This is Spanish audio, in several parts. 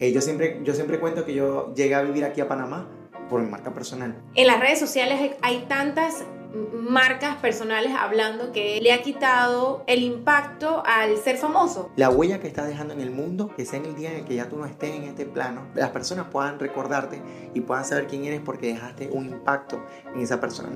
Eh, yo, siempre, yo siempre cuento que yo llegué a vivir aquí a Panamá por mi marca personal. En las redes sociales hay tantas marcas personales hablando que le ha quitado el impacto al ser famoso. La huella que estás dejando en el mundo, que sea en el día en el que ya tú no estés en este plano, las personas puedan recordarte y puedan saber quién eres porque dejaste un impacto en esa persona.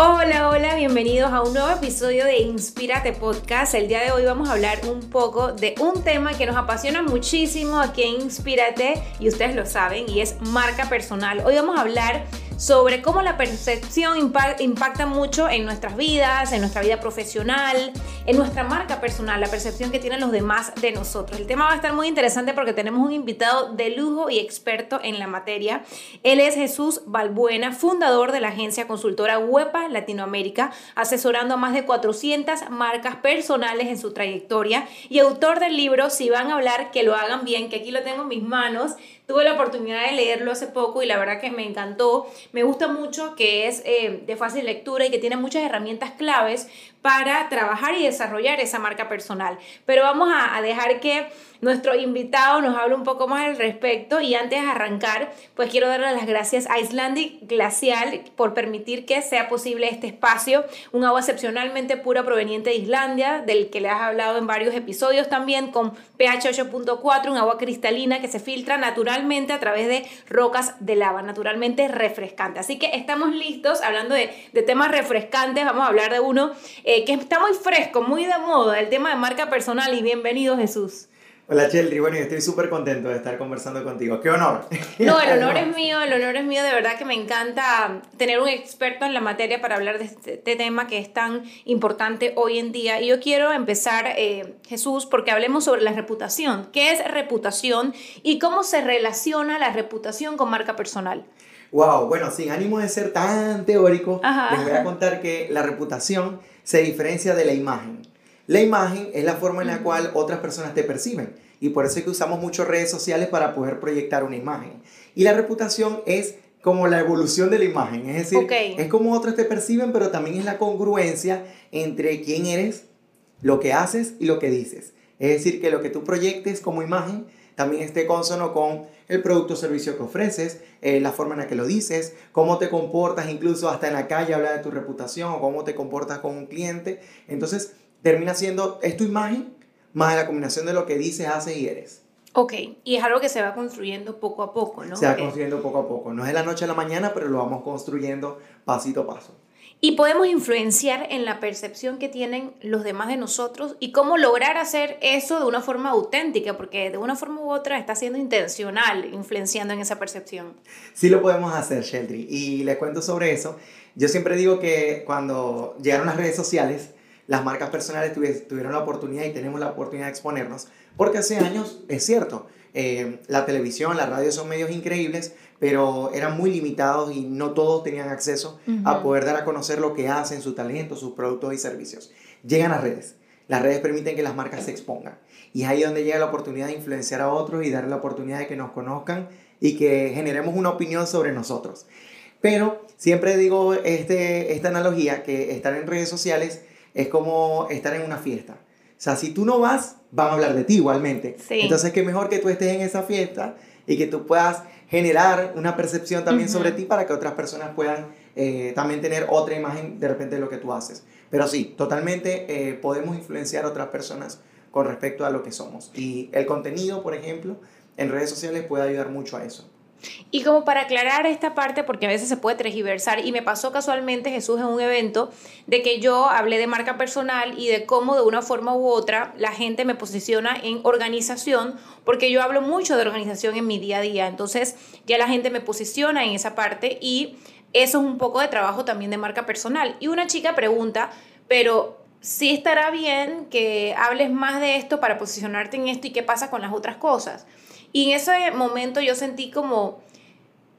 Hola, hola, bienvenidos a un nuevo episodio de Inspírate Podcast. El día de hoy vamos a hablar un poco de un tema que nos apasiona muchísimo aquí en Inspírate y ustedes lo saben y es marca personal. Hoy vamos a hablar sobre cómo la percepción impacta mucho en nuestras vidas, en nuestra vida profesional, en nuestra marca personal, la percepción que tienen los demás de nosotros. El tema va a estar muy interesante porque tenemos un invitado de lujo y experto en la materia. Él es Jesús Balbuena, fundador de la agencia consultora Huepa Latinoamérica, asesorando a más de 400 marcas personales en su trayectoria y autor del libro Si van a hablar, que lo hagan bien, que aquí lo tengo en mis manos Tuve la oportunidad de leerlo hace poco y la verdad que me encantó. Me gusta mucho que es eh, de fácil lectura y que tiene muchas herramientas claves para trabajar y desarrollar esa marca personal. Pero vamos a, dejar que nuestro invitado nos hable un poco más al respecto y antes de arrancar, pues quiero darle las gracias a Icelandic Glacial por permitir que sea posible este espacio, un agua excepcionalmente pura proveniente de Islandia, del que le has hablado en varios episodios también, con pH 8.4, un agua cristalina que se filtra naturalmente a través de rocas de lava, naturalmente refrescante. Así que estamos listos, hablando de, temas refrescantes, vamos a hablar de uno eh, que está muy fresco, muy de moda, el tema de marca personal y bienvenido Jesús. Hola Cheldry, bueno, yo estoy súper contento de estar conversando contigo. ¡Qué honor! No, el honor es mío, el honor es mío, de verdad que me encanta tener un experto en la materia para hablar de este, tema que es tan importante hoy en día. Y yo quiero empezar, eh, Jesús, porque hablemos sobre la reputación. ¿Qué es reputación y cómo se relaciona la reputación con marca personal? Wow, bueno, sin ánimo de ser tan teórico, les voy a contar que la reputación se diferencia de la imagen. La imagen es la forma en la cual otras personas te perciben y por eso es que usamos mucho redes sociales para poder proyectar una imagen. Y la reputación es como la evolución de la imagen, es decir, es como otros te perciben, pero también es la congruencia entre quién eres, lo que haces y lo que dices. Es decir, que lo que tú proyectes como imagen también esté consono con el producto o servicio que ofreces, eh, la forma en la que lo dices, cómo te comportas, incluso hasta en la calle habla de tu reputación o cómo te comportas con un cliente. Entonces, termina siendo, es tu imagen más la combinación de lo que dices, haces y eres. Ok, y es algo que se va construyendo poco a poco, ¿no? Se va construyendo poco a poco. No es de la noche a la mañana, pero lo vamos construyendo pasito a paso. Y podemos influenciar en la percepción que tienen los demás de nosotros y cómo lograr hacer eso de una forma auténtica, porque de una forma u otra está siendo intencional influenciando en esa percepción. Sí lo podemos hacer, Sheldry. Y les cuento sobre eso. Yo siempre digo que cuando llegaron las redes sociales, las marcas personales tuvieron la oportunidad y tenemos la oportunidad de exponernos, porque hace años, es cierto, eh, la televisión, la radio son medios increíbles, pero eran muy limitados y no todos tenían acceso a poder dar a conocer lo que hacen, su talento, sus productos y servicios. Llegan a redes. Las redes permiten que las marcas se expongan. Y es ahí donde llega la oportunidad de influenciar a otros y dar la oportunidad de que nos conozcan y que generemos una opinión sobre nosotros. Pero siempre digo este, esta analogía, que estar en redes sociales es como estar en una fiesta. O sea, si tú no vas, van a hablar de ti igualmente. Entonces, qué mejor que tú estés en esa fiesta y que tú puedas generar una percepción también sobre ti para que otras personas puedan eh, también tener otra imagen de repente de lo que tú haces. Pero sí, totalmente eh, podemos influenciar a otras personas con respecto a lo que somos. Y el contenido, por ejemplo, en redes sociales puede ayudar mucho a eso. Y como para aclarar esta parte, porque a veces se puede tergiversar, y me pasó casualmente Jesús en un evento, de que yo hablé de marca personal y de cómo de una forma u otra la gente me posiciona en organización, porque yo hablo mucho de organización en mi día a día, entonces ya la gente me posiciona en esa parte y eso es un poco de trabajo también de marca personal. Y una chica pregunta, pero sí estará bien que hables más de esto para posicionarte en esto y qué pasa con las otras cosas. Y en ese momento yo sentí como,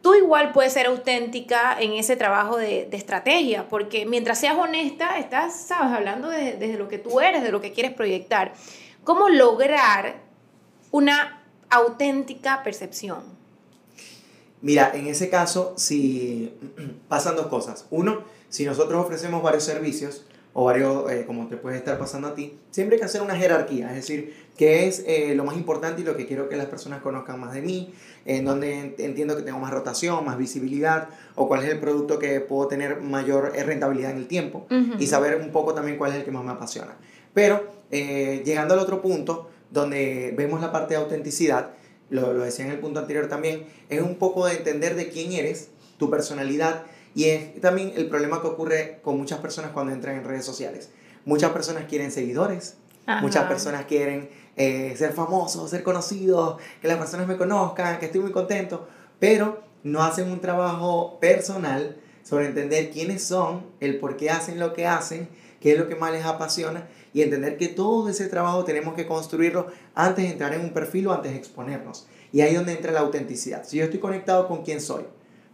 tú igual puedes ser auténtica en ese trabajo de, estrategia, porque mientras seas honesta, estás, sabes, hablando de, desde lo que tú eres, de lo que quieres proyectar. ¿Cómo lograr una auténtica percepción? Mira, en ese caso, si pasan dos cosas. Uno, si nosotros ofrecemos varios servicios, o varios, eh, como te puede estar pasando a ti, siempre hay que hacer una jerarquía, es decir, qué es eh, lo más importante y lo que quiero que las personas conozcan más de mí, en donde entiendo que tengo más rotación, más visibilidad, o cuál es el producto que puedo tener mayor eh, rentabilidad en el tiempo, y saber un poco también cuál es el que más me apasiona. Pero llegando al otro punto, donde vemos la parte de autenticidad, lo, lo decía en el punto anterior también, es un poco de entender de quién eres, tu personalidad, y es también el problema que ocurre con muchas personas cuando entran en redes sociales. Muchas personas quieren seguidores, muchas personas quieren eh, ser famosos, ser conocidos, que las personas me conozcan, que estoy muy contento, pero no hacen un trabajo personal sobre entender quiénes son, el por qué hacen lo que hacen, qué es lo que más les apasiona y entender que todo ese trabajo tenemos que construirlo antes de entrar en un perfil o antes de exponernos. Y ahí es donde entra la autenticidad. Si yo estoy conectado con quién soy,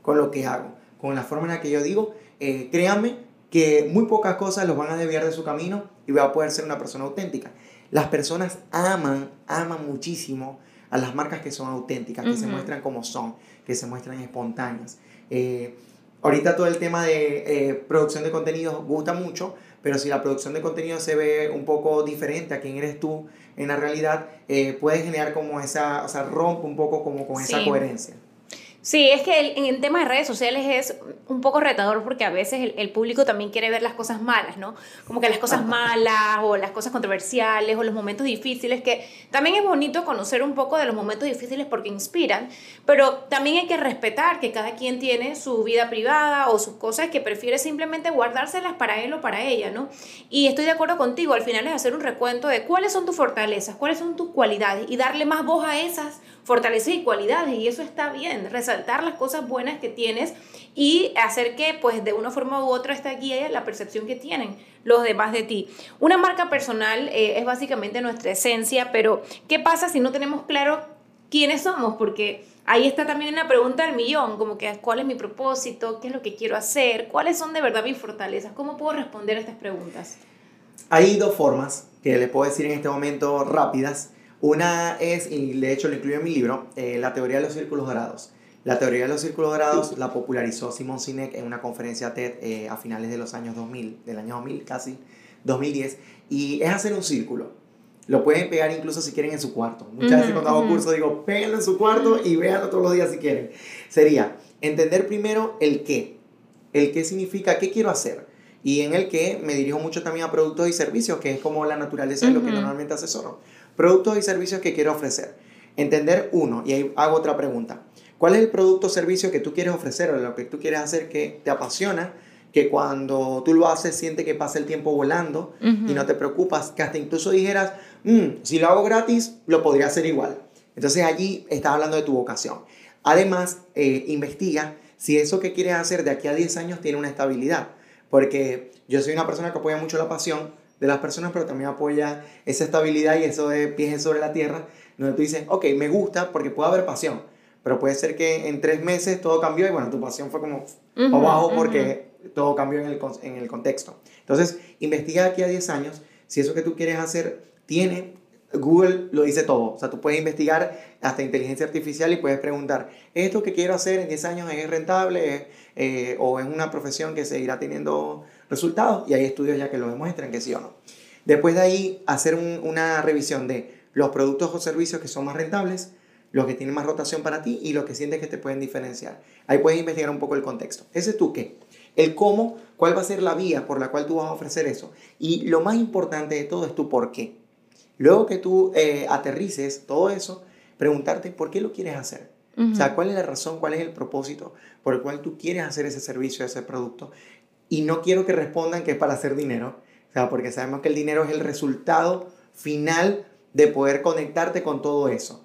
con lo que hago, con la forma en la que yo digo, eh, créanme que muy pocas cosas los van a desviar de su camino y voy a poder ser una persona auténtica. Las personas aman, aman muchísimo a las marcas que son auténticas, que se muestran como son, que se muestran espontáneas. Eh, ahorita todo el tema de eh, producción de contenido gusta mucho, pero si la producción de contenido se ve un poco diferente a quién eres tú en la realidad, eh, puede generar como esa, o sea, rompe un poco como con esa coherencia. Sí, es que en el tema de redes sociales es un poco retador porque a veces el, público también quiere ver las cosas malas, ¿no? Como que las cosas malas o las cosas controversiales o los momentos difíciles, que también es bonito conocer un poco de los momentos difíciles porque inspiran, pero también hay que respetar que cada quien tiene su vida privada o sus cosas que prefiere simplemente guardárselas para él o para ella, ¿no? Y estoy de acuerdo contigo, al final es hacer un recuento de cuáles son tus fortalezas, cuáles son tus cualidades y darle más voz a esas fortalezas y cualidades y eso está bien, resaltar las cosas buenas que tienes y hacer que pues de una forma u otra esta guía la percepción que tienen los demás de ti. Una marca personal eh, es básicamente nuestra esencia, pero ¿qué pasa si no tenemos claro quiénes somos? Porque ahí está también una pregunta del millón, como que cuál es mi propósito, qué es lo que quiero hacer, cuáles son de verdad mis fortalezas, cómo puedo responder a estas preguntas. Hay dos formas que les puedo decir en este momento rápidas. Una es, y de hecho lo incluyo en mi libro, eh, la teoría de los círculos dorados. La teoría de los círculos dorados la popularizó Simon Sinek en una conferencia TED eh, a finales de los años 2000, del año 2000 casi, 2010, y es hacer un círculo. Lo pueden pegar incluso si quieren en su cuarto. Muchas veces cuando hago curso digo, péguenlo en su cuarto y véanlo todos los días si quieren. Sería entender primero el qué. El qué significa, qué quiero hacer. Y en el qué me dirijo mucho también a productos y servicios, que es como la naturaleza de lo que normalmente asesoro productos y servicios que quiero ofrecer. Entender uno, y ahí hago otra pregunta. ¿Cuál es el producto o servicio que tú quieres ofrecer o lo que tú quieres hacer que te apasiona? Que cuando tú lo haces siente que pasa el tiempo volando y no te preocupas, que hasta incluso dijeras, mm, si lo hago gratis, lo podría hacer igual. Entonces allí estás hablando de tu vocación. Además, eh, investiga si eso que quieres hacer de aquí a 10 años tiene una estabilidad. Porque yo soy una persona que apoya mucho la pasión, de las personas, pero también apoya esa estabilidad y eso de pies sobre la tierra, donde tú dices, ok, me gusta porque puede haber pasión, pero puede ser que en tres meses todo cambió y bueno, tu pasión fue como abajo porque todo cambió en el, en el contexto. Entonces, investiga aquí a 10 años si eso que tú quieres hacer tiene Google lo dice todo. O sea, tú puedes investigar hasta inteligencia artificial y puedes preguntar, ¿esto que quiero hacer en 10 años es rentable eh, o es una profesión que seguirá teniendo resultados? Y hay estudios ya que lo demuestran que sí o no. Después de ahí, hacer una revisión de los productos o servicios que son más rentables, los que tienen más rotación para ti y los que sientes que te pueden diferenciar. Ahí puedes investigar un poco el contexto. Ese es tú qué. El cómo, cuál va a ser la vía por la cual tú vas a ofrecer eso. Y lo más importante de todo es tu por qué. Luego que tú eh, aterrices todo eso, preguntarte por qué lo quieres hacer. O sea, cuál es la razón, cuál es el propósito por el cual tú quieres hacer ese servicio, ese producto. Y no quiero que respondan que es para hacer dinero, o sea, porque sabemos que el dinero es el resultado final de poder conectarte con todo eso.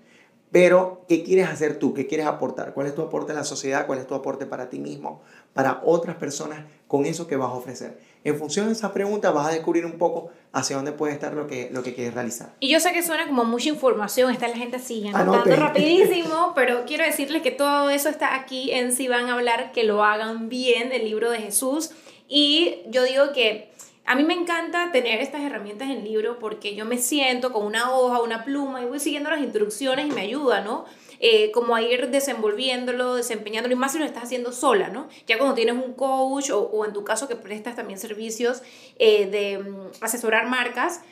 Pero, ¿qué quieres hacer tú? ¿Qué quieres aportar? ¿Cuál es tu aporte a la sociedad? ¿Cuál es tu aporte para ti mismo? Para otras personas con eso que vas a ofrecer. En función de esa pregunta vas a descubrir un poco hacia dónde puede estar lo que, lo que quieres realizar. Y yo sé que suena como mucha información, está la gente así anotando rapidísimo, pero quiero decirles que todo eso está aquí en Si van a hablar, que lo hagan bien del libro de Jesús. Y yo digo que a mí me encanta tener estas herramientas en libro porque yo me siento con una hoja, una pluma y voy siguiendo las instrucciones y me ayuda, ¿no? Eh, como a ir desenvolviéndolo, desempeñándolo, y más si lo estás haciendo sola, ¿no? Ya cuando tienes un coach o, o en tu caso que prestas también servicios eh, de mm, asesorar marcas,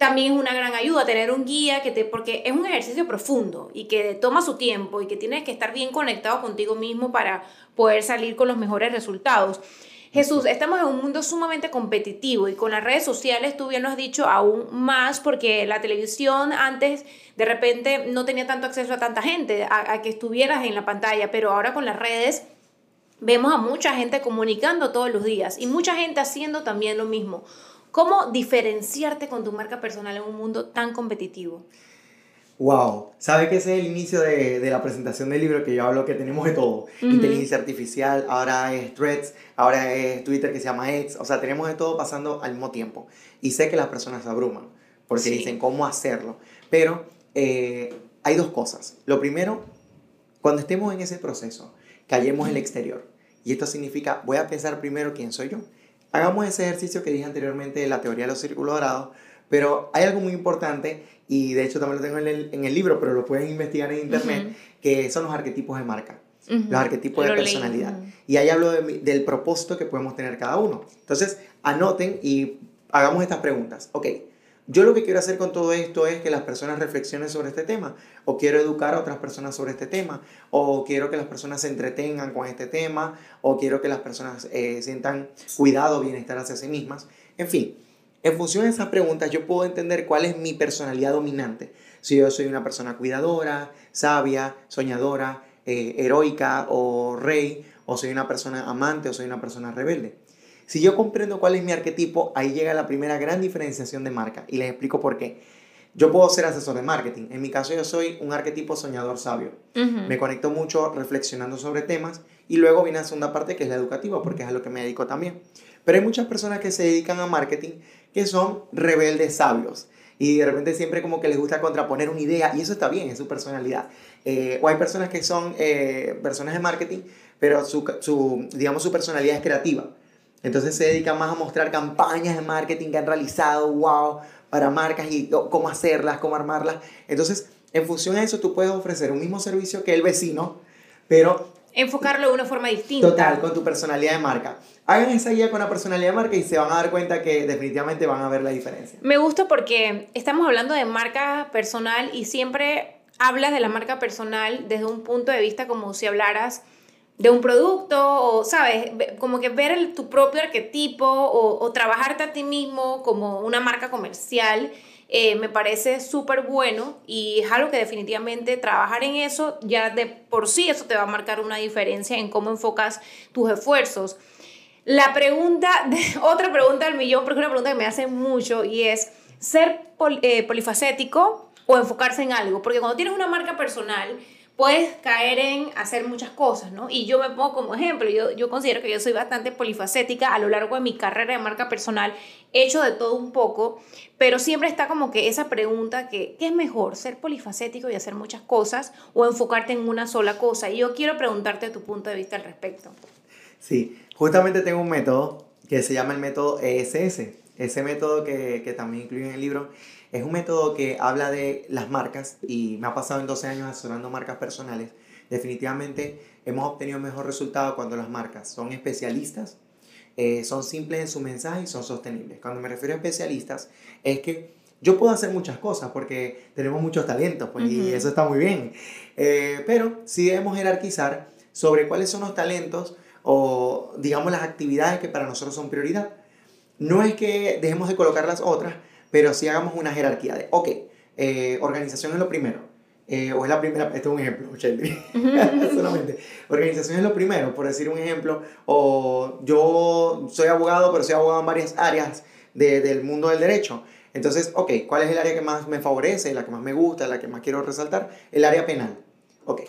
también es una gran ayuda tener un guía que te, porque es un ejercicio profundo y que toma su tiempo y que tienes que estar bien conectado contigo mismo para poder salir con los mejores resultados. Jesús, estamos en un mundo sumamente competitivo y con las redes sociales tú bien lo has dicho aún más porque la televisión antes de repente no tenía tanto acceso a tanta gente, a, que estuvieras en la pantalla, pero ahora con las redes vemos a mucha gente comunicando todos los días y mucha gente haciendo también lo mismo. ¿Cómo diferenciarte con tu marca personal en un mundo tan competitivo? Wow, ¿sabe que ese es el inicio de, de, la presentación del libro que yo hablo que tenemos de todo? Inteligencia artificial, ahora es Threads, ahora es Twitter que se llama X, o sea, tenemos de todo pasando al mismo tiempo. Y sé que las personas se abruman porque dicen cómo hacerlo, pero eh, hay dos cosas. Lo primero, cuando estemos en ese proceso, callemos el exterior. Y esto significa, voy a pensar primero quién soy yo. Hagamos ese ejercicio que dije anteriormente de la teoría de los círculos dorados, pero hay algo muy importante y de hecho también lo tengo en el, en el libro, pero lo pueden investigar en internet, que son los arquetipos de marca, los arquetipos de personalidad. Y ahí hablo del propósito que podemos tener cada uno. Entonces, anoten y hagamos estas preguntas. Ok, yo lo que quiero hacer con todo esto es que las personas reflexionen sobre este tema, o quiero educar a otras personas sobre este tema, o quiero que las personas se entretengan con este tema, o quiero que las personas eh, sientan cuidado, bienestar hacia sí mismas. En fin, en función de esas preguntas yo puedo entender cuál es mi personalidad dominante. Si yo soy una persona cuidadora, sabia, soñadora, eh, heroica o rey, o soy una persona amante o soy una persona rebelde. Si yo comprendo cuál es mi arquetipo, ahí llega la primera gran diferenciación de marca. Y les explico por qué. Yo puedo ser asesor de marketing. En mi caso yo soy un arquetipo soñador sabio. Me conecto mucho reflexionando sobre temas y luego viene la segunda parte que es la educativa porque es a lo que me dedico también. Pero hay muchas personas que se dedican a marketing que son rebeldes sabios. Y de repente siempre como que les gusta contraponer una idea y eso está bien, es su personalidad. Eh, o hay personas que son eh, personas de marketing, pero su, su, digamos, su personalidad es creativa. Entonces se dedican más a mostrar campañas de marketing que han realizado, wow, para marcas y cómo hacerlas, cómo armarlas. Entonces, en función a eso, tú puedes ofrecer un mismo servicio que el vecino, pero enfocarlo de una forma distinta. Total, con tu personalidad de marca. Hagan esa guía con la personalidad de marca y se van a dar cuenta que definitivamente van a ver la diferencia. Me gusta porque estamos hablando de marca personal y siempre hablas de la marca personal desde un punto de vista como si hablaras de un producto o, ¿sabes? Como que ver tu propio arquetipo o, o trabajarte a ti mismo como una marca comercial eh, me parece súper bueno y es algo que definitivamente trabajar en eso ya de por sí eso te va a marcar una diferencia en cómo enfocas tus esfuerzos. La pregunta, otra pregunta del millón, porque es una pregunta que me hacen mucho y es ser eh, polifacético o enfocarse en algo, porque cuando tienes una marca personal, puedes caer en hacer muchas cosas, ¿no? Y yo me pongo como ejemplo, yo, yo considero que yo soy bastante polifacética a lo largo de mi carrera de marca personal, he hecho de todo un poco, pero siempre está como que esa pregunta que, ¿qué es mejor, ser polifacético y hacer muchas cosas o enfocarte en una sola cosa? Y yo quiero preguntarte tu punto de vista al respecto. Sí, justamente tengo un método que se llama el método ESS, ese método que, que también incluye en el libro es un método que habla de las marcas y me ha pasado en 12 años asesorando marcas personales. Definitivamente hemos obtenido mejor resultado cuando las marcas son especialistas, eh, son simples en su mensaje y son sostenibles. Cuando me refiero a especialistas es que yo puedo hacer muchas cosas porque tenemos muchos talentos pues, y eso está muy bien. Eh, pero sí debemos jerarquizar sobre cuáles son los talentos o digamos las actividades que para nosotros son prioridad. No es que dejemos de colocar las otras, pero si hagamos una jerarquía de, ok, eh, organización es lo primero, eh, o es la primera, este es un ejemplo, solamente, organización es lo primero, por decir un ejemplo, o yo soy abogado, pero soy abogado en varias áreas de, del mundo del derecho. Entonces, ok, ¿cuál es el área que más me favorece, la que más me gusta, la que más quiero resaltar? El área penal. Ok,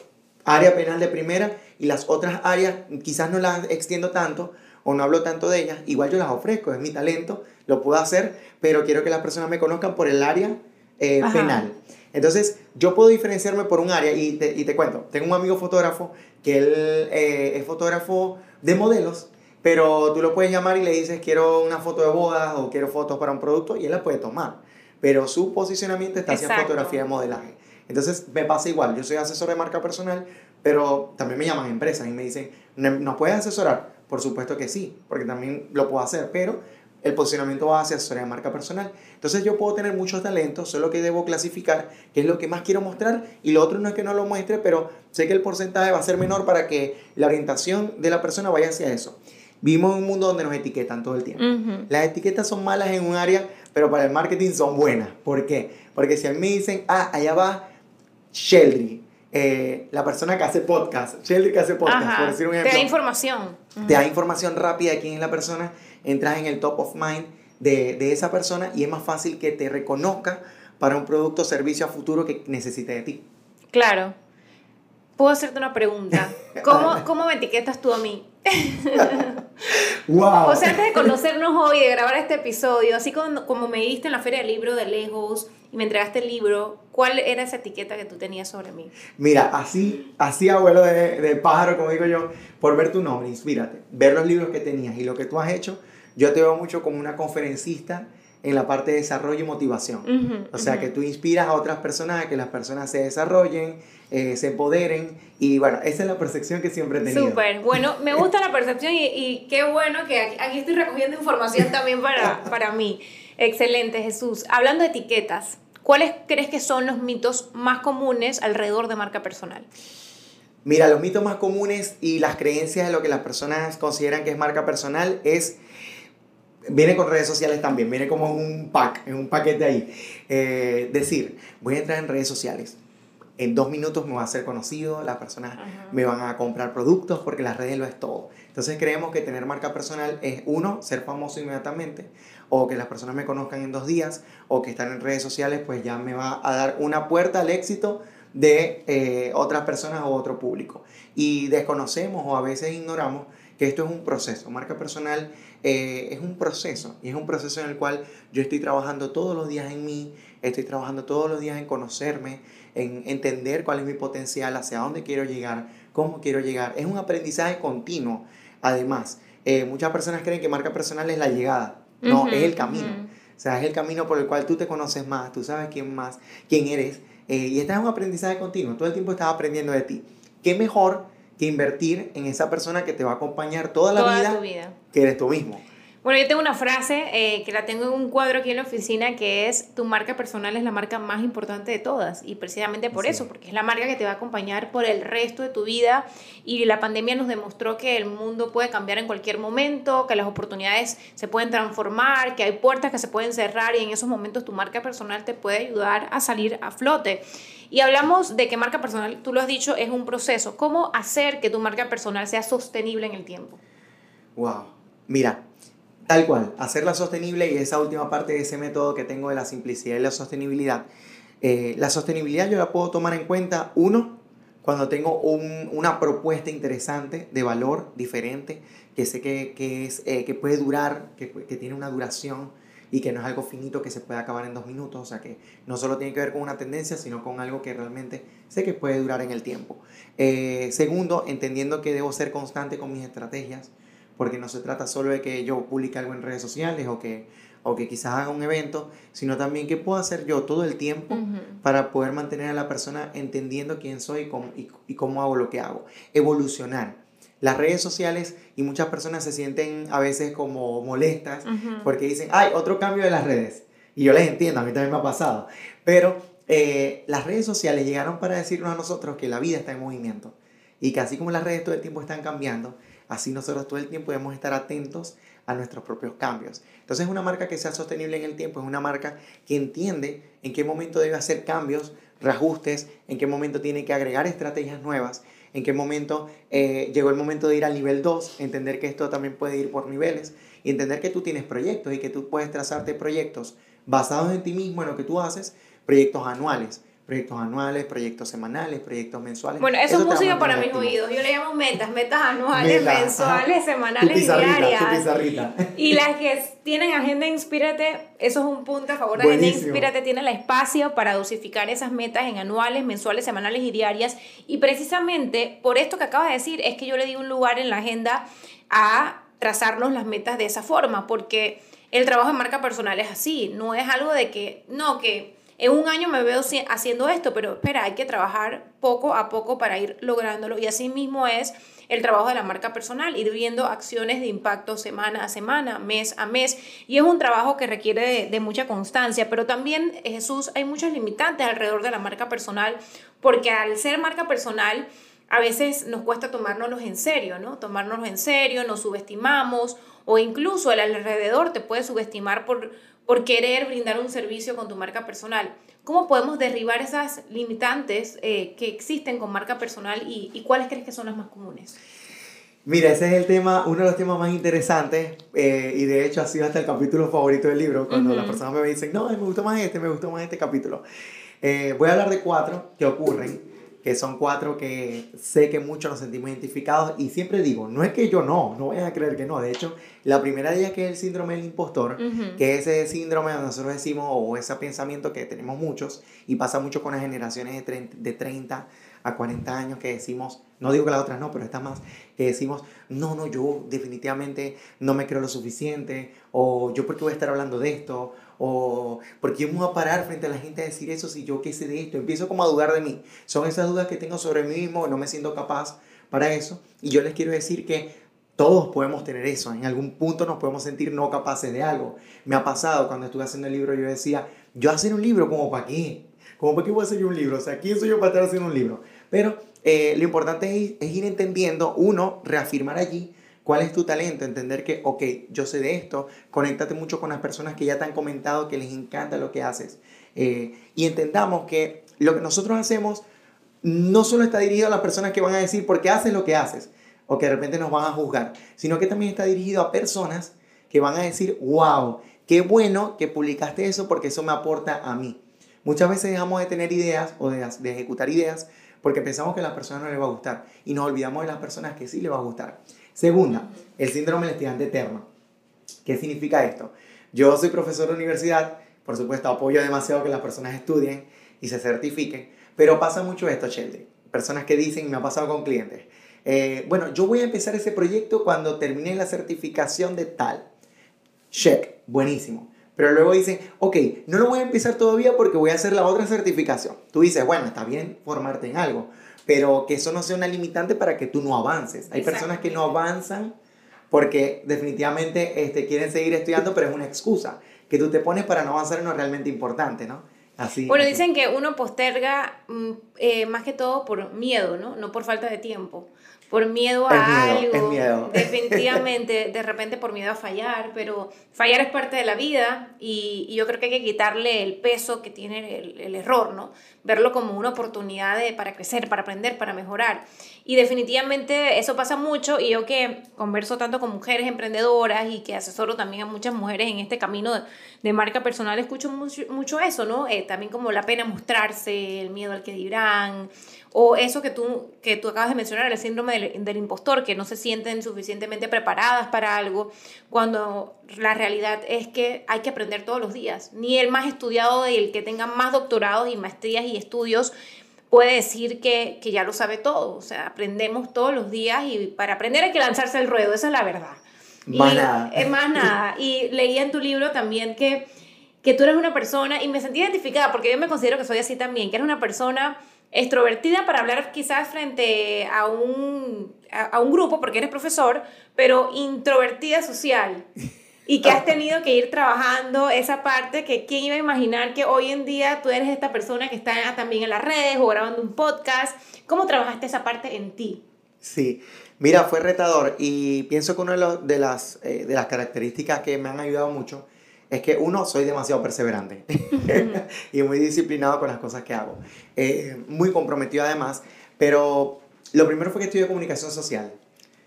área penal de primera y las otras áreas quizás no las extiendo tanto o no hablo tanto de ellas, igual yo las ofrezco, es mi talento, lo puedo hacer, pero quiero que las personas me conozcan por el área eh, penal. Entonces, yo puedo diferenciarme por un área y te, y te cuento, tengo un amigo fotógrafo que él eh, es fotógrafo de modelos pero tú lo puedes llamar y le dices quiero una foto de bodas o quiero fotos para un producto y él la puede tomar. Pero su posicionamiento está hacia fotografía de modelaje. Entonces me pasa igual, yo soy asesor de marca personal, pero también me llaman empresas y me dicen, ¿nos puedes asesorar? Por supuesto que sí, porque también lo puedo hacer, pero el posicionamiento va hacia asesoría de marca personal. Entonces yo puedo tener muchos talentos, solo que debo clasificar qué es lo que más quiero mostrar y lo otro no es que no lo muestre, pero sé que el porcentaje va a ser menor para que la orientación de la persona vaya hacia eso. Vivimos en un mundo donde nos etiquetan todo el tiempo. Las etiquetas son malas en un área, pero para el marketing son buenas. ¿Por qué? Porque si a mí me dicen, ah, allá va Sheldry, eh, la persona que hace podcast, Sheldry que hace podcast, por decir un ejemplo. Te da información. Te da información rápida de quién es la persona, entras en el top of mind de, de esa persona y es más fácil que te reconozca para un producto o servicio a futuro que necesite de ti. Claro. Puedo hacerte una pregunta. ¿Cómo, ¿Cómo me etiquetas tú a mí? wow. O sea, antes de conocernos hoy, de grabar este episodio, así como, como me diste en la feria del libro de lejos y me entregaste el libro, ¿cuál era esa etiqueta que tú tenías sobre mí? Mira, así, así abuelo de, de pájaro, como digo yo, por ver tu nombre, inspírate, ver los libros que tenías y lo que tú has hecho, yo te veo mucho como una conferencista en la parte de desarrollo y motivación. o sea, que tú inspiras a otras personas a que las personas se desarrollen, eh, se empoderen y bueno, esa es la percepción que siempre he tenido. Súper, bueno, me gusta la percepción y, y, qué bueno que aquí, estoy recogiendo información también para, para mí. Excelente, Jesús. Hablando de etiquetas, ¿cuáles crees que son los mitos más comunes alrededor de marca personal? Mira, los mitos más comunes y las creencias de lo que las personas consideran que es marca personal es viene con redes sociales también, viene como un pack, un paquete ahí. Eh, decir, voy a entrar en redes sociales. En dos minutos me va a ser conocido, las personas me van a comprar productos porque las redes lo es todo. Entonces creemos que tener marca personal es uno, ser famoso inmediatamente, o que las personas me conozcan en dos días, o que estar en redes sociales pues ya me va a dar una puerta al éxito de eh, otras personas o otro público. Y desconocemos o a veces ignoramos que esto es un proceso. Marca personal eh, es un proceso y es un proceso en el cual yo estoy trabajando todos los días en mí, estoy trabajando todos los días en conocerme, en entender cuál es mi potencial, hacia dónde quiero llegar, cómo quiero llegar. Es un aprendizaje continuo. Además, eh, muchas personas creen que marca personal es la llegada. No, es el camino. O sea, es el camino por el cual tú te conoces más, tú sabes quién más, quién eres. Eh, y este es un aprendizaje continuo. Todo el tiempo estás aprendiendo de ti. ¿Qué mejor que invertir en esa persona que te va a acompañar toda la vida, vida, que eres tú mismo. Bueno, yo tengo una frase eh, que la tengo en un cuadro aquí en la oficina que es, tu marca personal es la marca más importante de todas. Y precisamente por eso, porque es la marca que te va a acompañar por el resto de tu vida. Y la pandemia nos demostró que el mundo puede cambiar en cualquier momento, que las oportunidades se pueden transformar, que hay puertas que se pueden cerrar y en esos momentos tu marca personal te puede ayudar a salir a flote. Y hablamos de que marca personal, tú lo has dicho, es un proceso. ¿Cómo hacer que tu marca personal sea sostenible en el tiempo? Wow. Mira, Tal cual, hacerla sostenible y esa última parte de ese método que tengo de la simplicidad y la sostenibilidad. Eh, la sostenibilidad yo la puedo tomar en cuenta, uno, cuando tengo un, una propuesta interesante de valor diferente, que sé que, que es, eh, que puede durar, que, que, tiene una duración y que no es algo finito que se puede acabar en dos minutos, o sea que no solo tiene que ver con una tendencia, sino con algo que realmente sé que puede durar en el tiempo. Eh, segundo, entendiendo que debo ser constante con mis estrategias, porque no se trata solo de que yo publique algo en redes sociales o que, o que quizás haga un evento, sino también qué puedo hacer yo todo el tiempo para poder mantener a la persona entendiendo quién soy y cómo, y, cómo hago lo que hago. Evolucionar. Las redes sociales y muchas personas se sienten a veces como molestas porque dicen, ay, otro cambio de las redes. Y yo les entiendo, a mí también me ha pasado. Pero eh, las redes sociales llegaron para decirnos a nosotros que la vida está en movimiento y que así como las redes todo el tiempo están cambiando, Así nosotros todo el tiempo debemos estar atentos a nuestros propios cambios. Entonces una marca que sea sostenible en el tiempo es una marca que entiende en qué momento debe hacer cambios, reajustes, en qué momento tiene que agregar estrategias nuevas, en qué momento eh, llegó el momento de ir al nivel 2, entender que esto también puede ir por niveles y entender que tú tienes proyectos y que tú puedes trazarte proyectos basados en ti mismo, en lo que tú haces, proyectos anuales proyectos anuales, proyectos semanales, proyectos mensuales. Bueno, eso, es música para mis oídos. Yo le llamo metas, metas anuales, mensuales, semanales y diarias. Y las que tienen Agenda Inspírate, eso es un punto a favor de Agenda Inspírate, tiene el espacio para dosificar esas metas en anuales, mensuales, semanales y diarias. Y precisamente por esto que acabas de decir, es que yo le di un lugar en la agenda a trazarnos las metas de esa forma, porque el trabajo de marca personal es así, no es algo de que, no, que en un año me veo haciendo esto, pero espera, hay que trabajar poco a poco para ir lográndolo y así mismo es el trabajo de la marca personal, ir viendo acciones de impacto semana a semana, mes a mes. Y es un trabajo que requiere de, mucha constancia, pero también, eh, Jesús, hay muchas limitantes alrededor de la marca personal, porque al ser marca personal, a veces nos cuesta tomárnoslos en serio, ¿no? Tomárnoslos en serio, nos subestimamos o incluso el alrededor te puede subestimar por, por querer brindar un servicio con tu marca personal. ¿Cómo podemos derribar esas limitantes eh, que existen con marca personal y, cuáles crees que son las más comunes? Mira, ese es el tema, uno de los temas más interesantes eh, y de hecho ha sido hasta el capítulo favorito del libro, cuando las personas me dicen, no, me gustó más este, me gustó más este capítulo. Eh, voy a hablar de cuatro que ocurren que son cuatro que sé que muchos nos sentimos identificados y siempre digo, no es que yo no, no vayan a creer que no, de hecho, la primera de ellas que es el síndrome del impostor, que es ese síndrome donde nosotros decimos, o ese pensamiento que tenemos muchos y pasa mucho con las generaciones de 30, de 30 a 40 años que decimos, no digo que las otras no, pero estas más, que decimos, no, no, yo definitivamente no me creo lo suficiente, o yo por qué voy a estar hablando de esto, o por qué voy a parar frente a la gente a decir eso si yo qué sé de esto, empiezo como a dudar de mí. Son esas dudas que tengo sobre mí mismo, no me siento capaz para eso, y yo les quiero decir que todos podemos tener eso, en algún punto nos podemos sentir no capaces de algo. Me ha pasado cuando estuve haciendo el libro, yo decía, yo hacer un libro como para qué, como para qué voy a hacer yo un libro, o sea, ¿quién soy yo para estar haciendo un libro? Pero eh, lo importante es, ir entendiendo, uno, reafirmar allí cuál es tu talento, entender que, ok, yo sé de esto, conéctate mucho con las personas que ya te han comentado que les encanta lo que haces. Eh, y entendamos que lo que nosotros hacemos no solo está dirigido a las personas que van a decir por qué haces lo que haces, o que de repente nos van a juzgar, sino que también está dirigido a personas que van a decir, wow, qué bueno que publicaste eso porque eso me aporta a mí. Muchas veces dejamos de tener ideas o de, de ejecutar ideas porque pensamos que a la persona no le va a gustar y nos olvidamos de las personas que sí le va a gustar. Segunda, el síndrome del estudiante eterno. ¿Qué significa esto? Yo soy profesor de universidad, por supuesto apoyo demasiado que las personas estudien y se certifiquen, pero pasa mucho esto, Sheldon. Personas que dicen, me ha pasado con clientes, eh, bueno, yo voy a empezar ese proyecto cuando termine la certificación de tal. Check, buenísimo. Pero luego dicen, ok, no lo voy a empezar todavía porque voy a hacer la otra certificación. Tú dices, bueno, está bien formarte en algo, pero que eso no sea una limitante para que tú no avances. Hay personas que no avanzan porque definitivamente este, quieren seguir estudiando, pero es una excusa que tú te pones para no avanzar en lo realmente importante, ¿no? Así, bueno, dicen que uno posterga mm, eh, más que todo por miedo, ¿no? No por falta de tiempo por miedo a algo. miedo. Definitivamente, de repente por miedo a fallar, pero fallar es parte de la vida y, yo creo que hay que quitarle el peso que tiene el, error, ¿no? Verlo como una oportunidad de, para crecer, para aprender, para mejorar. Y definitivamente eso pasa mucho y yo que converso tanto con mujeres emprendedoras y que asesoro también a muchas mujeres en este camino de, marca personal, escucho mucho, mucho eso, ¿no? Eh, también como la pena mostrarse, el miedo al que dirán o eso que tú, que tú acabas de mencionar, el síndrome del, del, impostor, que no se sienten suficientemente preparadas para algo, cuando la realidad es que hay que aprender todos los días. Ni el más estudiado y el que tenga más doctorados y maestrías y estudios puede decir que, que ya lo sabe todo. O sea, aprendemos todos los días y para aprender hay que lanzarse al ruedo, esa es la verdad. Más nada. Es más nada. Y leía en tu libro también que, que tú eres una persona, y me sentí identificada, porque yo me considero que soy así también, que eres una persona extrovertida para hablar quizás frente a un, a, un grupo, porque eres profesor, pero introvertida social. Y que has tenido que ir trabajando esa parte que quién iba a imaginar que hoy en día tú eres esta persona que está también en las redes o grabando un podcast. ¿Cómo trabajaste esa parte en ti? Sí, mira, fue retador y pienso que una de, de, las, eh, de las características que me han ayudado mucho es que uno, soy demasiado perseverante y muy disciplinado con las cosas que hago. Eh, muy comprometido además, pero lo primero fue que estudié comunicación social.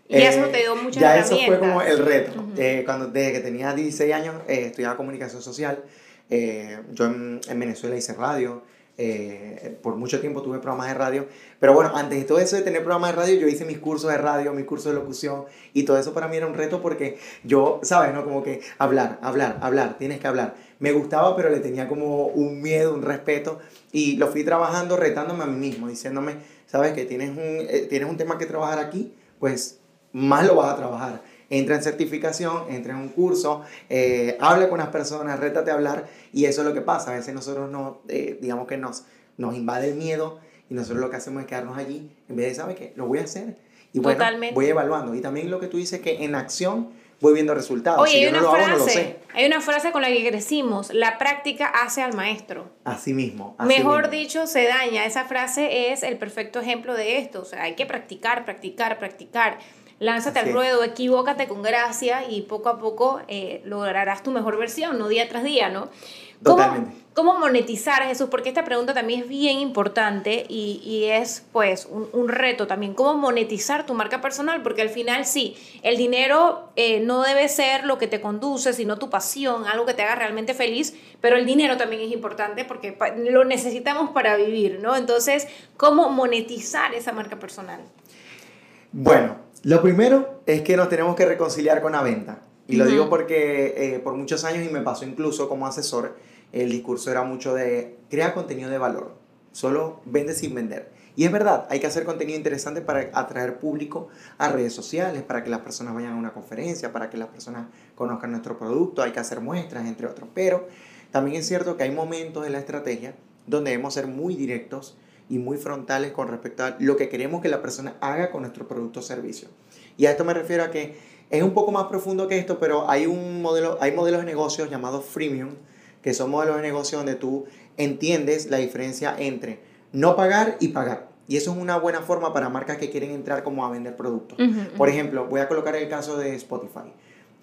Y eso te dio muchas Ya eso fue como el reto. Eh, cuando, desde que tenía 16 años eh, estudiaba comunicación social. yo en, en Venezuela hice radio, eh, por mucho tiempo tuve programas de radio, pero bueno, antes de todo eso de tener programas de radio, yo hice mis cursos de radio, mis cursos de locución, y todo eso para mí era un reto porque yo, ¿sabes? ¿No? Como que hablar, hablar, hablar, tienes que hablar. Me gustaba, pero le tenía como un miedo, un respeto, y lo fui trabajando retándome a mí mismo, diciéndome, ¿sabes? Que tienes un, eh, tienes un tema que trabajar aquí, pues más lo vas a trabajar entra en certificación, entra en un curso, eh, habla con las personas, rétate a hablar y eso es lo que pasa. A veces nosotros no, eh, digamos que nos, nos invade el miedo y nosotros lo que hacemos es quedarnos allí en vez de, ¿sabes qué? Lo voy a hacer. Y bueno, voy evaluando. Y también lo que tú dices que en acción voy viendo resultados. Oye, hay, una frase, hay una frase con la que crecimos, la práctica hace al maestro. Así mismo. Mejor dicho, se daña. Esa frase es el perfecto ejemplo de esto. O sea, hay que practicar, practicar, practicar. Lánzate al ruedo, equivócate con gracia y poco a poco eh, lograrás tu mejor versión, no día tras día, ¿no? Totalmente. ¿Cómo monetizar, Jesús? Porque esta pregunta también es bien importante y, y es pues un, un, reto también. ¿Cómo monetizar tu marca personal? Porque al final sí, el dinero eh, no debe ser lo que te conduce, sino tu pasión, algo que te haga realmente feliz, pero el dinero también es importante porque lo necesitamos para vivir, ¿no? Entonces, ¿cómo monetizar esa marca personal? Bueno, lo primero es que nos tenemos que reconciliar con la venta. Y lo digo porque eh, por muchos años y me pasó incluso como asesor, el discurso era mucho de crea contenido de valor, solo vende sin vender. Y es verdad, hay que hacer contenido interesante para atraer público a redes sociales, para que las personas vayan a una conferencia, para que las personas conozcan nuestro producto, hay que hacer muestras, entre otros. Pero también es cierto que hay momentos en la estrategia donde debemos ser muy directos y muy frontales con respecto a lo que queremos que la persona haga con nuestro producto o servicio. Y a esto me refiero a que es un poco más profundo que esto, pero hay un modelo, hay modelos de negocios llamados freemium, que son modelos de negocio donde tú entiendes la diferencia entre no pagar y pagar. Y eso es una buena forma para marcas que quieren entrar como a vender productos. Por ejemplo, voy a colocar el caso de Spotify.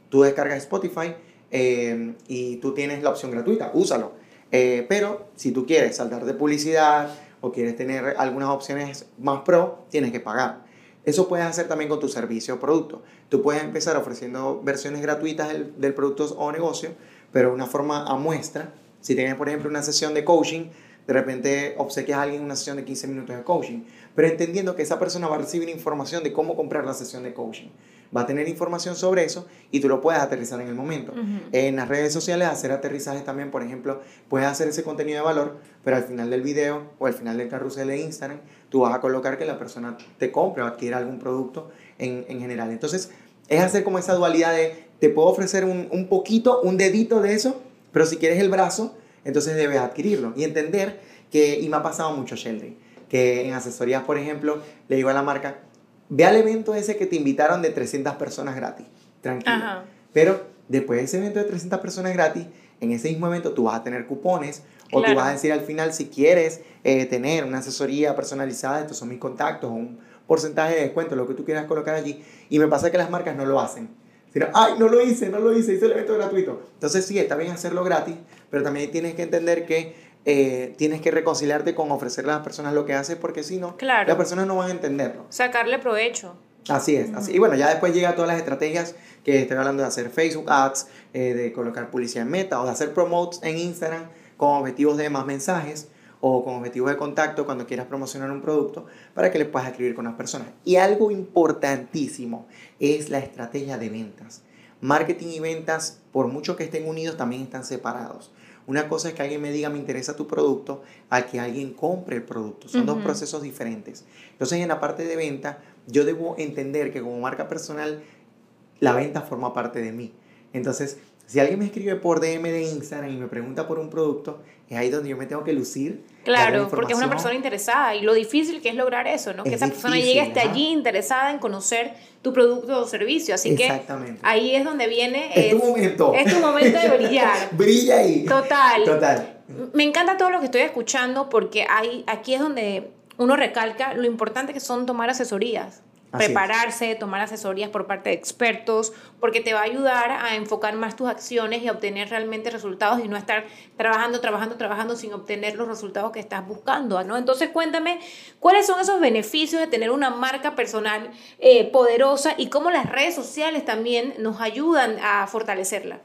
Tú descargas Spotify eh, y tú tienes la opción gratuita, úsalo. Eh, pero si tú quieres saltar de publicidad o quieres tener algunas opciones más pro, tienes que pagar. Eso puedes hacer también con tu servicio o producto. Tú puedes empezar ofreciendo versiones gratuitas del, del producto o negocio pero una forma a muestra. Si tienes, por ejemplo, una sesión de coaching, de repente obsequias a alguien una sesión de 15 minutos de coaching, pero entendiendo que esa persona va a recibir información de cómo comprar la sesión de coaching. Va a tener información sobre eso y tú lo puedes aterrizar en el momento. En las redes sociales, hacer aterrizajes también, por ejemplo, puedes hacer ese contenido de valor, pero al final del video o al final del carrusel de Instagram, tú vas a colocar que la persona te compre o adquiera algún producto en, en general. Entonces, es hacer como esa dualidad de te puedo ofrecer un, un poquito, un dedito de eso, pero si quieres el brazo, entonces debes adquirirlo y entender que, y me ha pasado mucho, Sheldry, que en asesorías, por ejemplo, le digo a la marca, ve al evento ese que te invitaron de 300 personas gratis, tranquilo. Pero después de ese evento de 300 personas gratis, en ese mismo evento tú vas a tener cupones o tú vas a decir al final si quieres eh, tener una asesoría personalizada, estos son mis contactos, un porcentaje de descuento, lo que tú quieras colocar allí. Y me pasa que las marcas no lo hacen Sino, ay, no lo hice, no lo hice, hice el evento gratuito. Entonces sí, está bien hacerlo gratis, pero también tienes que entender que eh, tienes que reconciliarte con ofrecerle a las personas lo que haces, porque si no, las personas no van a entenderlo. Sacarle provecho. Así es, así. Y bueno, ya después llega todas las estrategias que estoy hablando de hacer Facebook Ads, eh, de colocar publicidad en Meta o de hacer promotes en Instagram con objetivos de más mensajes o con objetivos de contacto cuando quieras promocionar un producto para que le puedas escribir con las personas. Y algo importantísimo es la estrategia de ventas. Marketing y ventas, por mucho que estén unidos, también están separados. Una cosa es que alguien me diga me interesa tu producto, a que alguien compre el producto. Son dos procesos diferentes. Entonces, en la parte de venta, yo debo entender que como marca personal, la venta forma parte de mí. Entonces, si alguien me escribe por DM de Instagram y me pregunta por un producto, es ahí donde yo me tengo que lucir. Claro, porque es una persona interesada y lo difícil que es lograr eso, ¿no? que esa persona llegue hasta allí interesada en conocer tu producto o servicio. Así que ahí es donde viene. Es, tu momento. Es tu momento de brillar. Brilla ahí. Total. Total. Me encanta todo lo que estoy escuchando porque hay, aquí es donde uno recalca lo importante que son tomar asesorías prepararse, tomar asesorías por parte de expertos, porque te va a ayudar a enfocar más tus acciones y a obtener realmente resultados y no estar trabajando, trabajando, trabajando sin obtener los resultados que estás buscando, ¿no? Entonces cuéntame, ¿cuáles son esos beneficios de tener una marca personal eh, poderosa y cómo las redes sociales también nos ayudan a fortalecerla?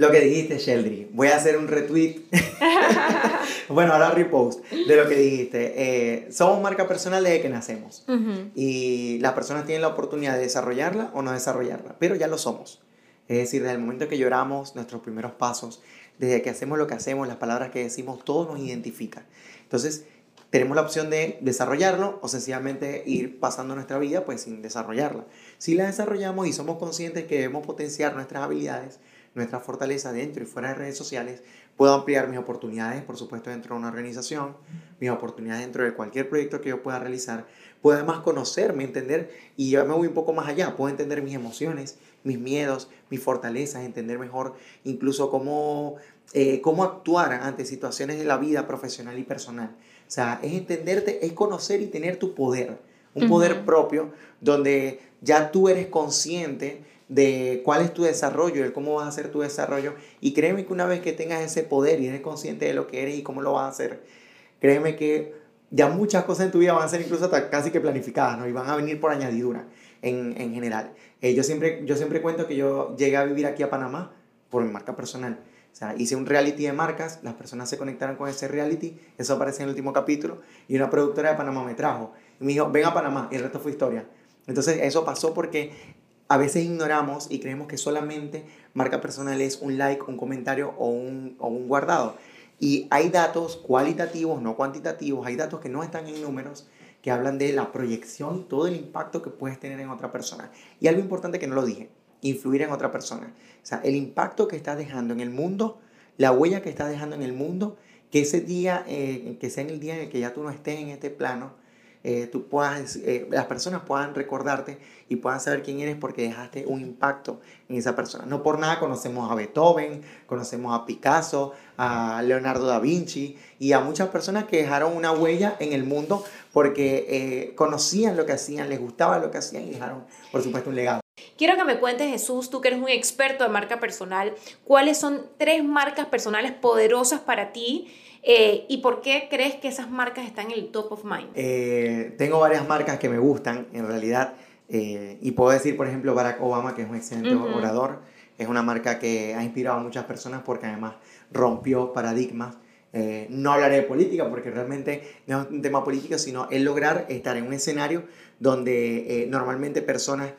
Lo que dijiste, Sheldry. Voy a hacer un retweet. bueno, ahora repost de lo que dijiste. Eh, somos marca personal desde que nacemos. Y las personas tienen la oportunidad de desarrollarla o no desarrollarla, pero ya lo somos. Es decir, desde el momento que lloramos, nuestros primeros pasos, desde que hacemos lo que hacemos, las palabras que decimos, todo nos identifica. Entonces, tenemos la opción de desarrollarlo o sencillamente ir pasando nuestra vida pues sin desarrollarla. Si la desarrollamos y somos conscientes que debemos potenciar nuestras habilidades, nuestra fortaleza dentro y fuera de redes sociales, puedo ampliar mis oportunidades, por supuesto, dentro de una organización, mis oportunidades dentro de cualquier proyecto que yo pueda realizar. Puedo además conocerme, entender, y yo me voy un poco más allá, puedo entender mis emociones, mis miedos, mis fortalezas, entender mejor incluso cómo, eh, cómo actuar ante situaciones de la vida profesional y personal. O sea, es entenderte, es conocer y tener tu poder, un poder propio donde ya tú eres consciente de cuál es tu desarrollo, de cómo vas a hacer tu desarrollo. Y créeme que una vez que tengas ese poder y eres consciente de lo que eres y cómo lo vas a hacer, créeme que ya muchas cosas en tu vida van a ser incluso hasta casi que planificadas, ¿no? Y van a venir por añadidura en, en general. Eh, yo, siempre, yo siempre cuento que yo llegué a vivir aquí a Panamá por mi marca personal. O sea, hice un reality de marcas, las personas se conectaron con ese reality, eso aparece en el último capítulo, y una productora de Panamá me trajo. Y me dijo, ven a Panamá, y el resto fue historia. Entonces, eso pasó porque a veces ignoramos y creemos que solamente marca personal es un like, un comentario o un, o un guardado. Y hay datos cualitativos, no cuantitativos, hay datos que no están en números, que hablan de la proyección todo el impacto que puedes tener en otra persona. Y algo importante que no lo dije, influir en otra persona. O sea, el impacto que estás dejando en el mundo, la huella que estás dejando en el mundo, que ese día, eh, que sea en el día en el que ya tú no estés en este plano, eh, tú puedas, eh, las personas puedan recordarte y puedan saber quién eres porque dejaste un impacto en esa persona. No por nada conocemos a Beethoven, conocemos a Picasso, a Leonardo da Vinci y a muchas personas que dejaron una huella en el mundo porque eh, conocían lo que hacían, les gustaba lo que hacían y dejaron, por supuesto, un legado. Quiero que me cuentes, Jesús, tú que eres un experto de marca personal, ¿cuáles son tres marcas personales poderosas para ti? Eh, ¿Y por qué crees que esas marcas están en el top of mind? Eh, tengo varias marcas que me gustan, en realidad. Eh, y puedo decir, por ejemplo, Barack Obama, que es un excelente orador. Es una marca que ha inspirado a muchas personas porque además rompió paradigmas. no hablaré de política porque realmente no es un tema político, sino el lograr estar en un escenario donde normalmente personas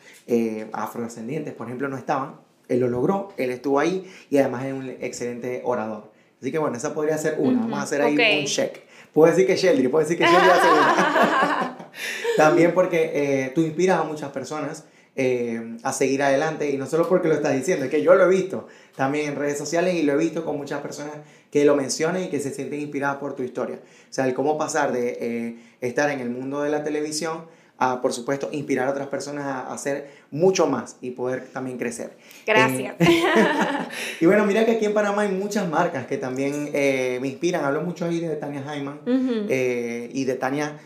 afrodescendientes, por ejemplo, no estaban. Él lo logró, él estuvo ahí y además es un excelente orador. Así que bueno, esa podría ser una. Vamos a hacer ahí un check. Puedo decir que Sheldry, puedo decir que Sheldry va a ser una. También porque eh, tú inspiras a muchas personas eh, a seguir adelante y no solo porque lo estás diciendo, es que yo lo he visto también en redes sociales y lo he visto con muchas personas que lo mencionan y que se sienten inspiradas por tu historia. O sea, el cómo pasar de eh, estar en el mundo de la televisión a, por supuesto, inspirar a otras personas a, hacer mucho más y poder también crecer. Gracias. Eh, y bueno, mira que aquí en Panamá hay muchas marcas que también eh, me inspiran. Hablo mucho ahí de Tania Jaiman eh, y de Tania.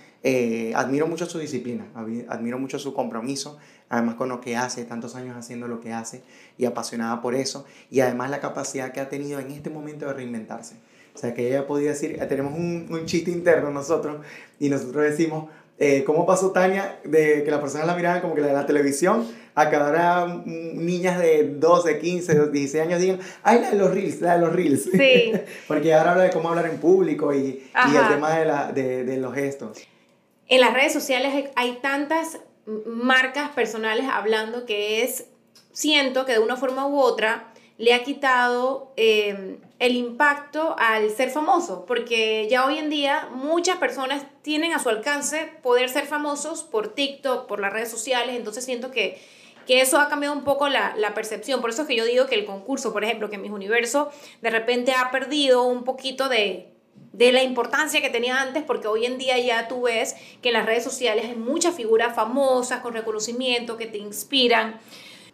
admiro mucho su disciplina, admiro mucho su compromiso, además con lo que hace, tantos años haciendo lo que hace y apasionada por eso, y además la capacidad que ha tenido en este momento de reinventarse. O sea, que ella podía decir, tenemos un, un chiste interno nosotros, y nosotros decimos, eh, cómo pasó Tania de que las personas la miraban como que la de la televisión a que ahora niñas de 12, 15, 16 años digan, ay, la de los reels, la de los reels. Sí. Porque ahora habla de cómo hablar en público y, y el tema de, la, de, de, los gestos. En las redes sociales hay tantas marcas personales hablando que es, siento que de una forma u otra le ha quitado eh, el impacto al ser famoso, porque ya hoy en día muchas personas tienen a su alcance poder ser famosos por TikTok, por las redes sociales, entonces siento que, que eso ha cambiado un poco la, la, percepción. Por eso es que yo digo que el concurso, por ejemplo, que Mis Universo de repente ha perdido un poquito de, de la importancia que tenía antes, porque hoy en día ya tú ves que en las redes sociales hay muchas figuras famosas con reconocimiento que te inspiran.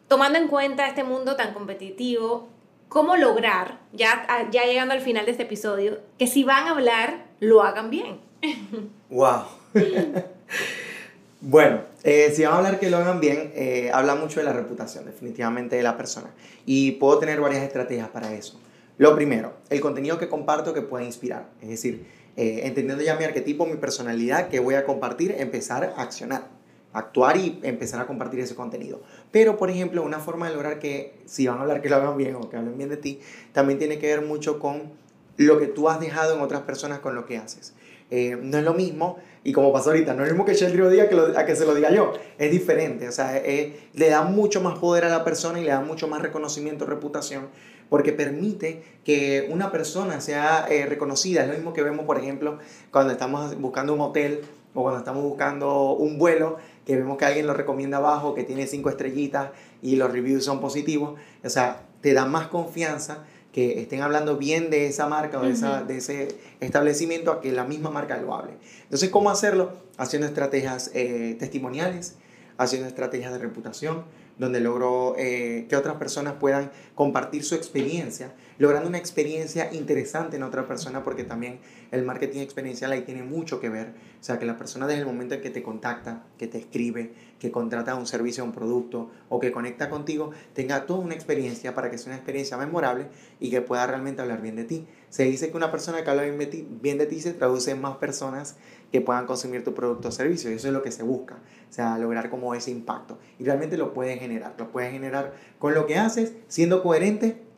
Tomando en cuenta este mundo tan competitivo, cómo lograr, ya, ya llegando al final de este episodio, que si van a hablar, lo hagan bien. ¡Wow! bueno, eh, si van a hablar que lo hagan bien, eh, habla mucho de la reputación, definitivamente, de la persona. Y puedo tener varias estrategias para eso. Lo primero, el contenido que comparto que pueda inspirar. Es decir, eh, entendiendo ya mi arquetipo, mi personalidad, que voy a compartir, empezar a accionar actuar y empezar a compartir ese contenido. Pero, por ejemplo, una forma de lograr que, si van a hablar que lo hagan bien o que hablen bien de ti, también tiene que ver mucho con lo que tú has dejado en otras personas con lo que haces. Eh, no es lo mismo, y como pasó ahorita, no es lo mismo que Sheldry diga que a que se lo diga yo, es diferente, o sea, le da mucho más poder a la persona y le da mucho más reconocimiento, reputación, porque permite que una persona sea eh, reconocida. Es lo mismo que vemos, por ejemplo, cuando estamos buscando un hotel o cuando estamos buscando un vuelo, que vemos que alguien lo recomienda abajo, que tiene cinco estrellitas y los reviews son positivos. O sea, te da más confianza que estén hablando bien de esa marca o de, esa, de ese establecimiento a que la misma marca lo hable. Entonces, ¿cómo hacerlo? Haciendo estrategias eh, testimoniales, haciendo estrategias de reputación, donde logro eh, que otras personas puedan compartir su experiencia, logrando una experiencia interesante en otra persona, porque también el marketing experiencial ahí tiene mucho que ver. O sea, que la persona desde el momento en que te contacta, que te escribe, que contrata un servicio un producto o que conecta contigo, tenga toda una experiencia para que sea una experiencia memorable y que pueda realmente hablar bien de ti. Se dice que una persona que habla bien de ti, se traduce en más personas que puedan consumir tu producto o servicio. Eso es lo que se busca. O sea, lograr como ese impacto. Y realmente lo pueden generar. Lo pueden generar con lo que haces, siendo coherente.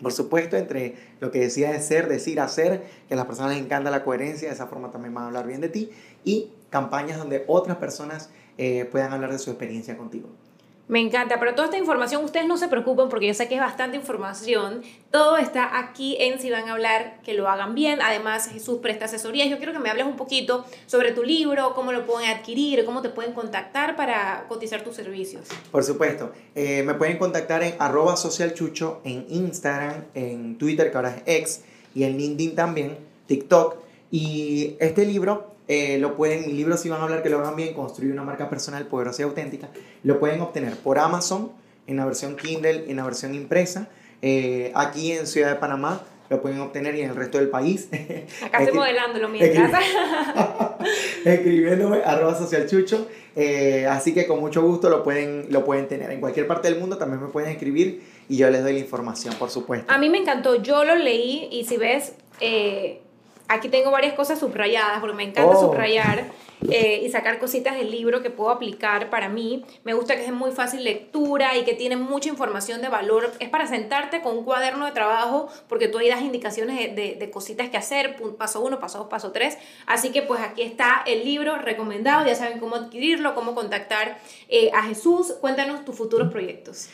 Por supuesto, entre lo que decía de ser, decir, hacer, que a las personas les encanta la coherencia, de esa forma también van a hablar bien de ti. Y campañas donde otras personas eh, puedan hablar de su experiencia contigo. Me encanta, pero toda esta información ustedes no se preocupen porque yo sé que es bastante información. Todo está aquí en si van a hablar, que lo hagan bien. Además, Jesús presta asesorías. Yo quiero que me hables un poquito sobre tu libro, cómo lo pueden adquirir, cómo te pueden contactar para cotizar tus servicios. Por supuesto, eh, me pueden contactar en arroba socialchucho, en Instagram, en Twitter, que ahora es X, y en LinkedIn también, TikTok. Y este libro eh, lo pueden, mi libro si van a hablar que lo hagan bien, construir una marca personal poderosa y auténtica, lo pueden obtener por Amazon en la versión Kindle en la versión impresa. Eh, aquí en Ciudad de Panamá lo pueden obtener y en el resto del país. Acá estoy modelándolo mientras. Escribiéndome arroba socialchucho. Eh, así que con mucho gusto lo pueden, lo pueden tener. En cualquier parte del mundo también me pueden escribir y yo les doy la información, por supuesto. A mí me encantó, yo lo leí y si ves, Aquí tengo varias cosas subrayadas, porque me encanta oh. subrayar eh, y sacar cositas del libro que puedo aplicar para mí. Me gusta que es muy fácil lectura y que tiene mucha información de valor. Es para sentarte con un cuaderno de trabajo, porque tú ahí das indicaciones de, de, cositas que hacer, paso uno, paso dos, paso tres. Así que pues aquí está el libro recomendado, ya saben cómo adquirirlo, cómo contactar eh, a Jesús. Cuéntanos tus futuros proyectos.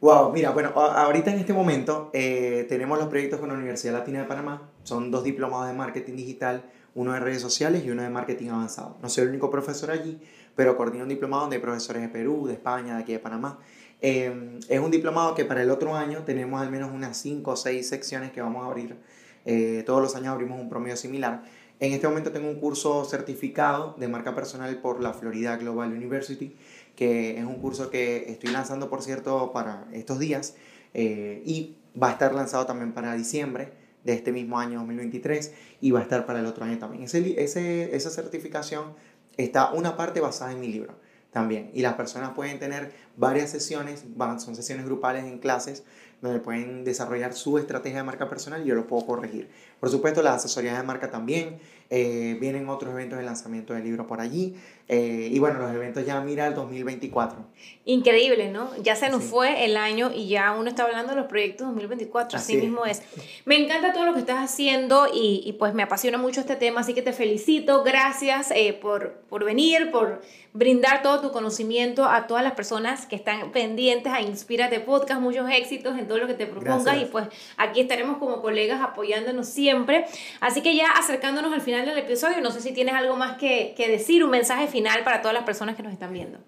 Wow, mira, bueno, ahorita en este momento eh, tenemos los proyectos con la Universidad Latina de Panamá. Son dos diplomados de marketing digital, uno de redes sociales y uno de marketing avanzado. No soy el único profesor allí, pero coordino un diplomado donde hay profesores de Perú, de España, de aquí de Panamá. Em, es un diplomado que para el otro año tenemos al menos unas 5 o 6 secciones que vamos a abrir. Eh, todos los años abrimos un promedio similar. En este momento tengo un curso certificado de marca personal por la Florida Global University que es un curso que estoy lanzando, por cierto, para estos días eh, y va a estar lanzado también para diciembre de este mismo año 2023 y va a estar para el otro año también. Ese, ese, esa certificación está una parte basada en mi libro también y las personas pueden tener varias sesiones, son sesiones grupales en clases donde pueden desarrollar su estrategia de marca personal y yo lo puedo corregir. Por supuesto, las asesorías de marca también, eh, vienen otros eventos de lanzamiento del libro por allí. Eh, y bueno, los eventos ya mira el 2024. Increíble, ¿no? Ya se nos fue el año y ya uno está hablando de los proyectos 2024, así, mismo es. Me encanta todo lo que estás haciendo y, y, pues me apasiona mucho este tema, así que te felicito, gracias eh, por, por venir, por brindar todo tu conocimiento a todas las personas que están pendientes a Inspírate Podcast, muchos éxitos en todo lo que te propongas y pues aquí estaremos como colegas apoyándonos siempre. Así que ya acercándonos al final del episodio. No sé si tienes algo más que, que decir, un mensaje final para todas las personas que nos están viendo.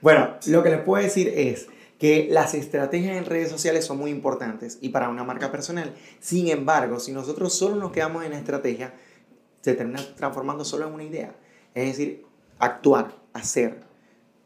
Bueno, lo que les puedo decir es que las estrategias en redes sociales son muy importantes y para una marca personal. Sin embargo, si nosotros solo nos quedamos en la estrategia, se termina transformando solo en una idea. Es decir, actuar, hacer.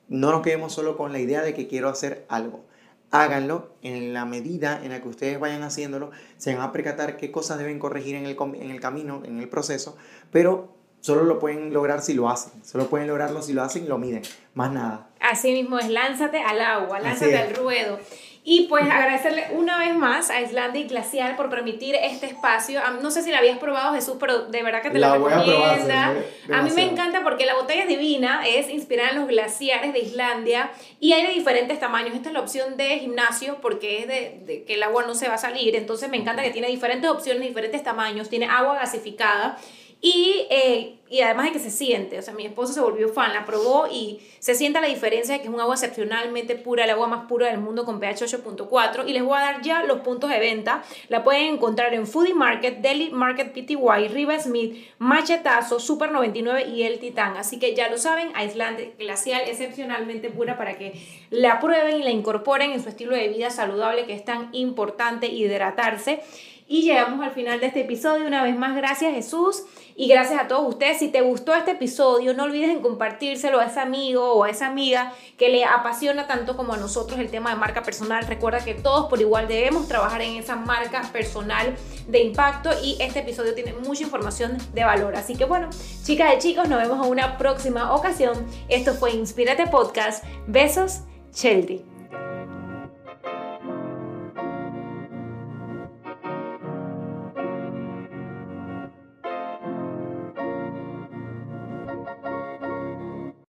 No nos quedemos solo con la idea de que quiero hacer algo háganlo en la medida en la que ustedes vayan haciéndolo, se van a percatar qué cosas deben corregir en el, en el camino, en el proceso, pero solo lo pueden lograr si lo hacen, solo pueden lograrlo si lo hacen y lo miden, más nada. Así mismo es, lánzate al agua, lánzate al ruedo. Y pues agradecerle una vez más a Islandia y Glacial por permitir este espacio. No sé si la habías probado, Jesús, pero de verdad que te la, recomienda. A, mí me encanta porque la botella es divina, es inspirada en los glaciares de Islandia y hay de diferentes tamaños. Esta es la opción de gimnasio porque es de, de que el agua no se va a salir. Entonces me encanta que tiene diferentes opciones, diferentes tamaños, tiene agua gasificada Y, eh, y además de que se siente, o sea, mi esposo se volvió fan, la probó y se siente la diferencia de que es un agua excepcionalmente pura, el agua más pura del mundo con pH 8.4. Y les voy a dar ya los puntos de venta. La pueden encontrar en Foodie Market, Deli Market PTY, Riva Smith, Machetazo, Super 99 y El Titán. Así que ya lo saben, aislante glacial excepcionalmente pura para que la prueben y la incorporen en su estilo de vida saludable que es tan importante hidratarse. Y llegamos al final de este episodio. Una vez más, gracias Jesús y gracias a todos ustedes. Si te gustó este episodio, no olvides en compartírselo a ese amigo o a esa amiga que le apasiona tanto como a nosotros el tema de marca personal. Recuerda que todos por igual debemos trabajar en esa marca personal de impacto y este episodio tiene mucha información de valor. Así que bueno, chicas y chicos, nos vemos en una próxima ocasión. Esto fue Inspírate Podcast. Besos, Cheldry.